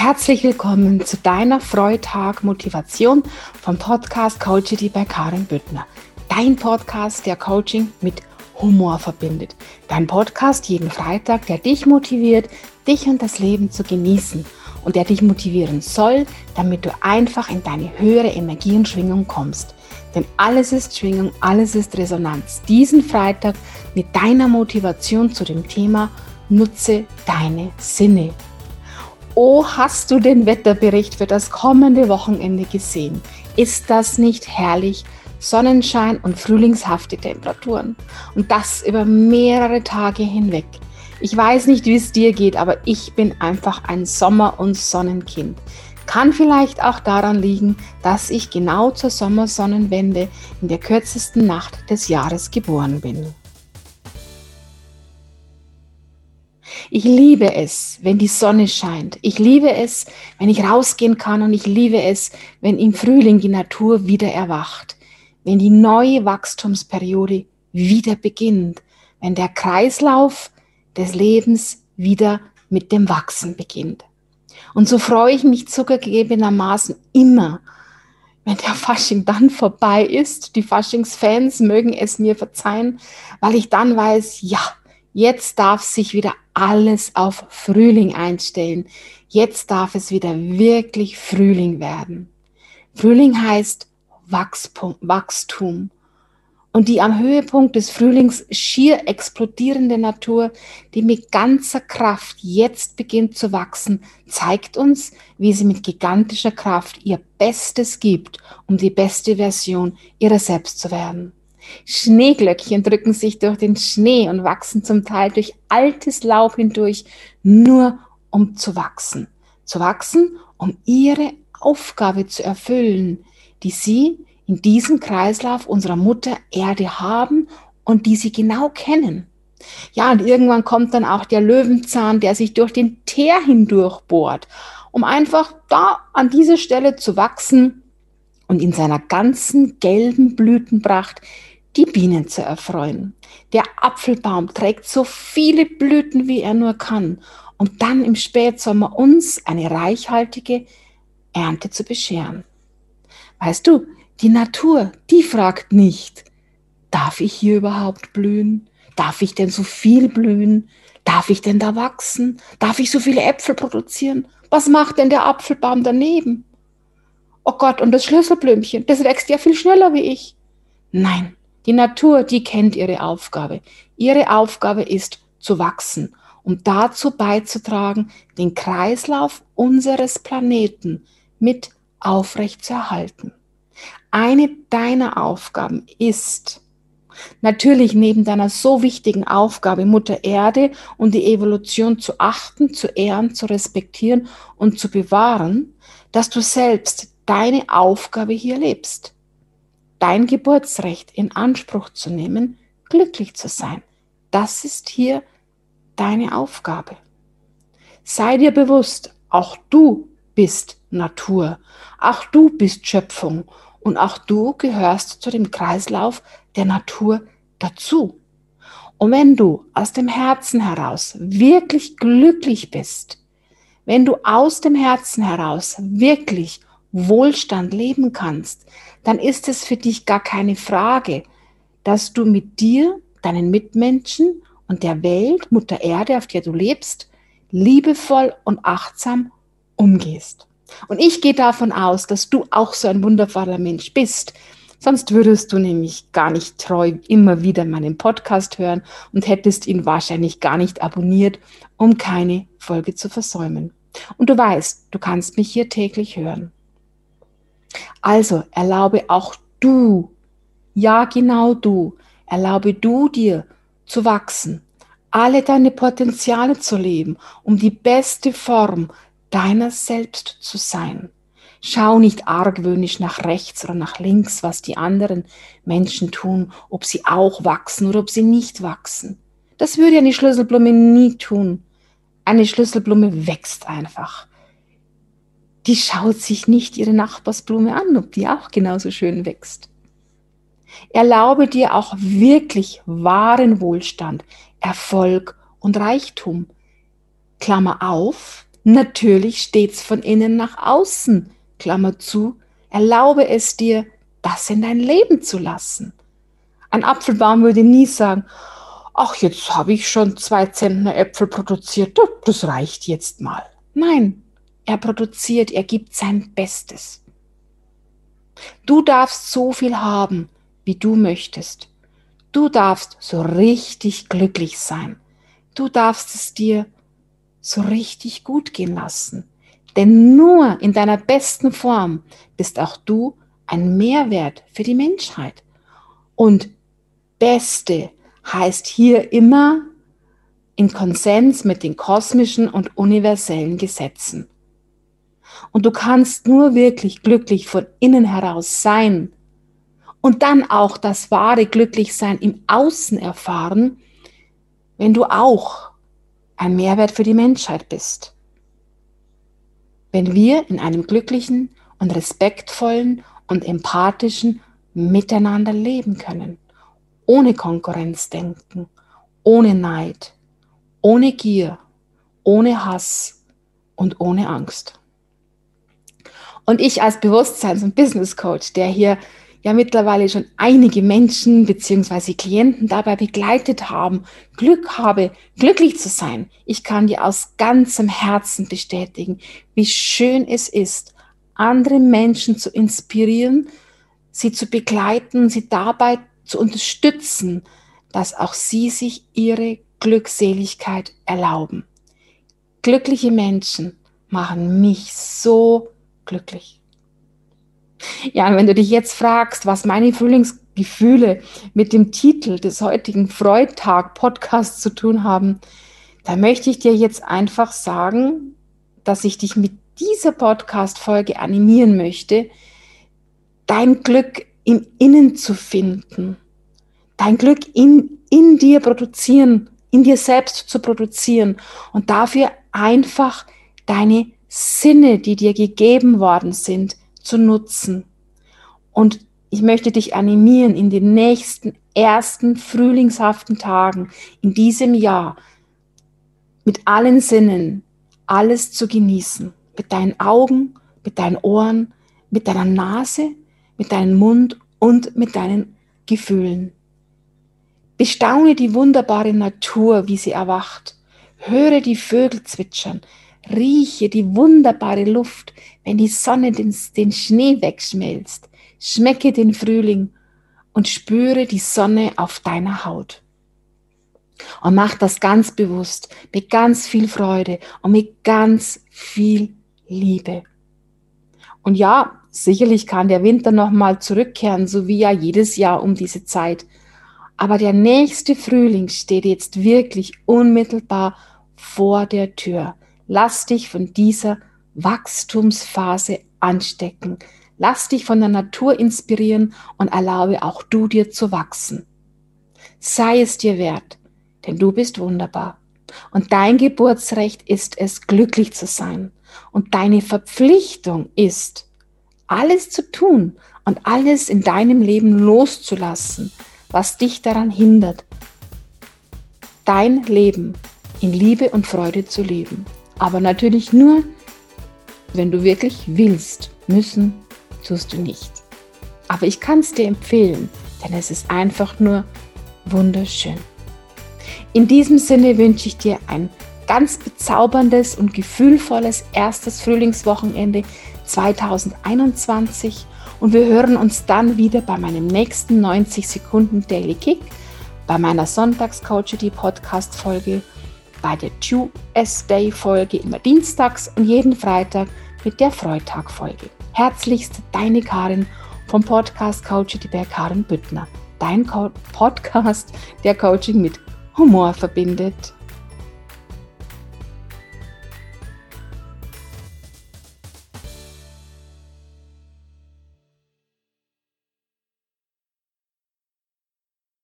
Herzlich willkommen zu deiner Freitag Motivation vom Podcast Coachity bei Karin Büttner. Dein Podcast, der Coaching mit Humor verbindet. Dein Podcast jeden Freitag, der dich motiviert, dich und das Leben zu genießen und der dich motivieren soll, damit du einfach in deine höhere Energie und Schwingung kommst. Denn alles ist Schwingung, alles ist Resonanz. Diesen Freitag mit deiner Motivation zu dem Thema Nutze deine Sinne. Oh, hast du den Wetterbericht für das kommende Wochenende gesehen? Ist das nicht herrlich? Sonnenschein und frühlingshafte Temperaturen. Und das über mehrere Tage hinweg. Ich weiß nicht, wie es dir geht, aber ich bin einfach ein Sommer- und Sonnenkind. Kann vielleicht auch daran liegen, dass ich genau zur Sommersonnenwende in der kürzesten Nacht des Jahres geboren bin. Ich liebe es, wenn die Sonne scheint. Ich liebe es, wenn ich rausgehen kann und ich liebe es, wenn im Frühling die Natur wieder erwacht, wenn die neue Wachstumsperiode wieder beginnt, wenn der Kreislauf des Lebens wieder mit dem Wachsen beginnt. Und so freue ich mich zugegebenermaßen immer, wenn der Fasching dann vorbei ist. Die Faschingsfans mögen es mir verzeihen, weil ich dann weiß, ja, Jetzt darf sich wieder alles auf Frühling einstellen. Jetzt darf es wieder wirklich Frühling werden. Frühling heißt Wachstum. Und die am Höhepunkt des Frühlings schier explodierende Natur, die mit ganzer Kraft jetzt beginnt zu wachsen, zeigt uns, wie sie mit gigantischer Kraft ihr Bestes gibt, um die beste Version ihrer selbst zu werden. Schneeglöckchen drücken sich durch den Schnee und wachsen zum Teil durch altes Laub hindurch, nur um zu wachsen. Zu wachsen, um ihre Aufgabe zu erfüllen, die sie in diesem Kreislauf unserer Mutter Erde haben und die sie genau kennen. Ja, und irgendwann kommt dann auch der Löwenzahn, der sich durch den Teer hindurch bohrt, um einfach da an dieser Stelle zu wachsen und in seiner ganzen gelben Blütenpracht die Bienen zu erfreuen. Der Apfelbaum trägt so viele Blüten, wie er nur kann, um dann im Spätsommer uns eine reichhaltige Ernte zu bescheren. Weißt du, die Natur, die fragt nicht, darf ich hier überhaupt blühen? Darf ich denn so viel blühen? Darf ich denn da wachsen? Darf ich so viele Äpfel produzieren? Was macht denn der Apfelbaum daneben? Oh Gott, und das Schlüsselblümchen, das wächst ja viel schneller wie ich. Nein, die Natur, die kennt ihre Aufgabe. Ihre Aufgabe ist zu wachsen, um dazu beizutragen, den Kreislauf unseres Planeten mit aufrecht zu erhalten. Eine deiner Aufgaben ist, natürlich neben deiner so wichtigen Aufgabe, Mutter Erde und die Evolution zu achten, zu ehren, zu respektieren und zu bewahren, dass du selbst deine Aufgabe hier lebst dein Geburtsrecht in Anspruch zu nehmen, glücklich zu sein. Das ist hier deine Aufgabe. Sei dir bewusst, auch du bist Natur, auch du bist Schöpfung und auch du gehörst zu dem Kreislauf der Natur dazu. Und wenn du aus dem Herzen heraus wirklich glücklich bist, wenn du aus dem Herzen heraus wirklich Wohlstand leben kannst, dann ist es für dich gar keine Frage, dass du mit dir, deinen Mitmenschen und der Welt, Mutter Erde, auf der du lebst, liebevoll und achtsam umgehst. Und ich gehe davon aus, dass du auch so ein wundervoller Mensch bist. Sonst würdest du nämlich gar nicht treu immer wieder meinen Podcast hören und hättest ihn wahrscheinlich gar nicht abonniert, um keine Folge zu versäumen. Und du weißt, du kannst mich hier täglich hören. Also erlaube auch du, ja genau du, erlaube du dir zu wachsen, alle deine Potenziale zu leben, um die beste Form deiner selbst zu sein. Schau nicht argwöhnisch nach rechts oder nach links, was die anderen Menschen tun, ob sie auch wachsen oder ob sie nicht wachsen. Das würde eine Schlüsselblume nie tun. Eine Schlüsselblume wächst einfach die schaut sich nicht ihre Nachbarsblume an, ob die auch genauso schön wächst. Erlaube dir auch wirklich wahren Wohlstand, Erfolg und Reichtum. Klammer auf, Natürlich stets von innen nach außen, Klammer zu, erlaube es dir, das in dein Leben zu lassen. Ein Apfelbaum würde nie sagen, ach, jetzt habe ich schon zwei Zentner Äpfel produziert, das reicht jetzt mal. Nein, er produziert, er gibt sein Bestes. Du darfst so viel haben, wie du möchtest. Du darfst so richtig glücklich sein. Du darfst es dir so richtig gut gehen lassen. Denn nur in deiner besten Form bist auch du ein Mehrwert für die Menschheit. Und Beste heißt hier immer in Konsens mit den kosmischen und universellen Gesetzen. Und du kannst nur wirklich glücklich von innen heraus sein und dann auch das wahre Glücklichsein im Außen erfahren, wenn du auch ein Mehrwert für die Menschheit bist. Wenn wir in einem glücklichen und respektvollen und empathischen Miteinander leben können, ohne Konkurrenzdenken, ohne Neid, ohne Gier, ohne Hass und ohne Angst. Und ich als Bewusstseins- und Business Coach, der hier ja mittlerweile schon einige Menschen beziehungsweise Klienten dabei begleitet haben, Glück habe, glücklich zu sein. Ich kann dir aus ganzem Herzen bestätigen, wie schön es ist, andere Menschen zu inspirieren, sie zu begleiten, sie dabei zu unterstützen, dass auch sie sich ihre Glückseligkeit erlauben. Glückliche Menschen machen mich so glücklich. Ja, wenn du dich jetzt fragst, was meine Frühlingsgefühle mit dem Titel des heutigen Freudtag-Podcasts zu tun haben, dann möchte ich dir jetzt einfach sagen, dass ich dich mit dieser Podcast-Folge animieren möchte, dein Glück im Innen zu finden, dein Glück in, in dir produzieren, in dir selbst zu produzieren und dafür einfach deine Sinne, die dir gegeben worden sind, zu nutzen. Und ich möchte dich animieren, in den nächsten ersten frühlingshaften Tagen in diesem Jahr mit allen Sinnen alles zu genießen. Mit deinen Augen, mit deinen Ohren, mit deiner Nase, mit deinem Mund und mit deinen Gefühlen. Bestaune die wunderbare Natur, wie sie erwacht. Höre die Vögel zwitschern. Rieche die wunderbare Luft, wenn die Sonne den, den Schnee wegschmelzt. Schmecke den Frühling und spüre die Sonne auf deiner Haut. Und mach das ganz bewusst, mit ganz viel Freude und mit ganz viel Liebe. Und ja, sicherlich kann der Winter nochmal zurückkehren, so wie ja jedes Jahr um diese Zeit. Aber der nächste Frühling steht jetzt wirklich unmittelbar vor der Tür. Lass dich von dieser Wachstumsphase anstecken. Lass dich von der Natur inspirieren und erlaube auch du dir zu wachsen. Sei es dir wert, denn du bist wunderbar. Und dein Geburtsrecht ist es, glücklich zu sein. Und deine Verpflichtung ist, alles zu tun und alles in deinem Leben loszulassen, was dich daran hindert, dein Leben in Liebe und Freude zu leben. Aber natürlich nur, wenn du wirklich willst. Müssen tust du nicht. Aber ich kann es dir empfehlen, denn es ist einfach nur wunderschön. In diesem Sinne wünsche ich dir ein ganz bezauberndes und gefühlvolles erstes Frühlingswochenende 2021 und wir hören uns dann wieder bei meinem nächsten 90 Sekunden Daily Kick, bei meiner Sonntags-Coachity Podcast Folge bei der QS-Day-Folge immer dienstags und jeden Freitag mit der Freitag-Folge. Herzlichst deine Karin vom Podcast Coach die Karin Büttner. Dein Co Podcast, der Coaching mit Humor verbindet.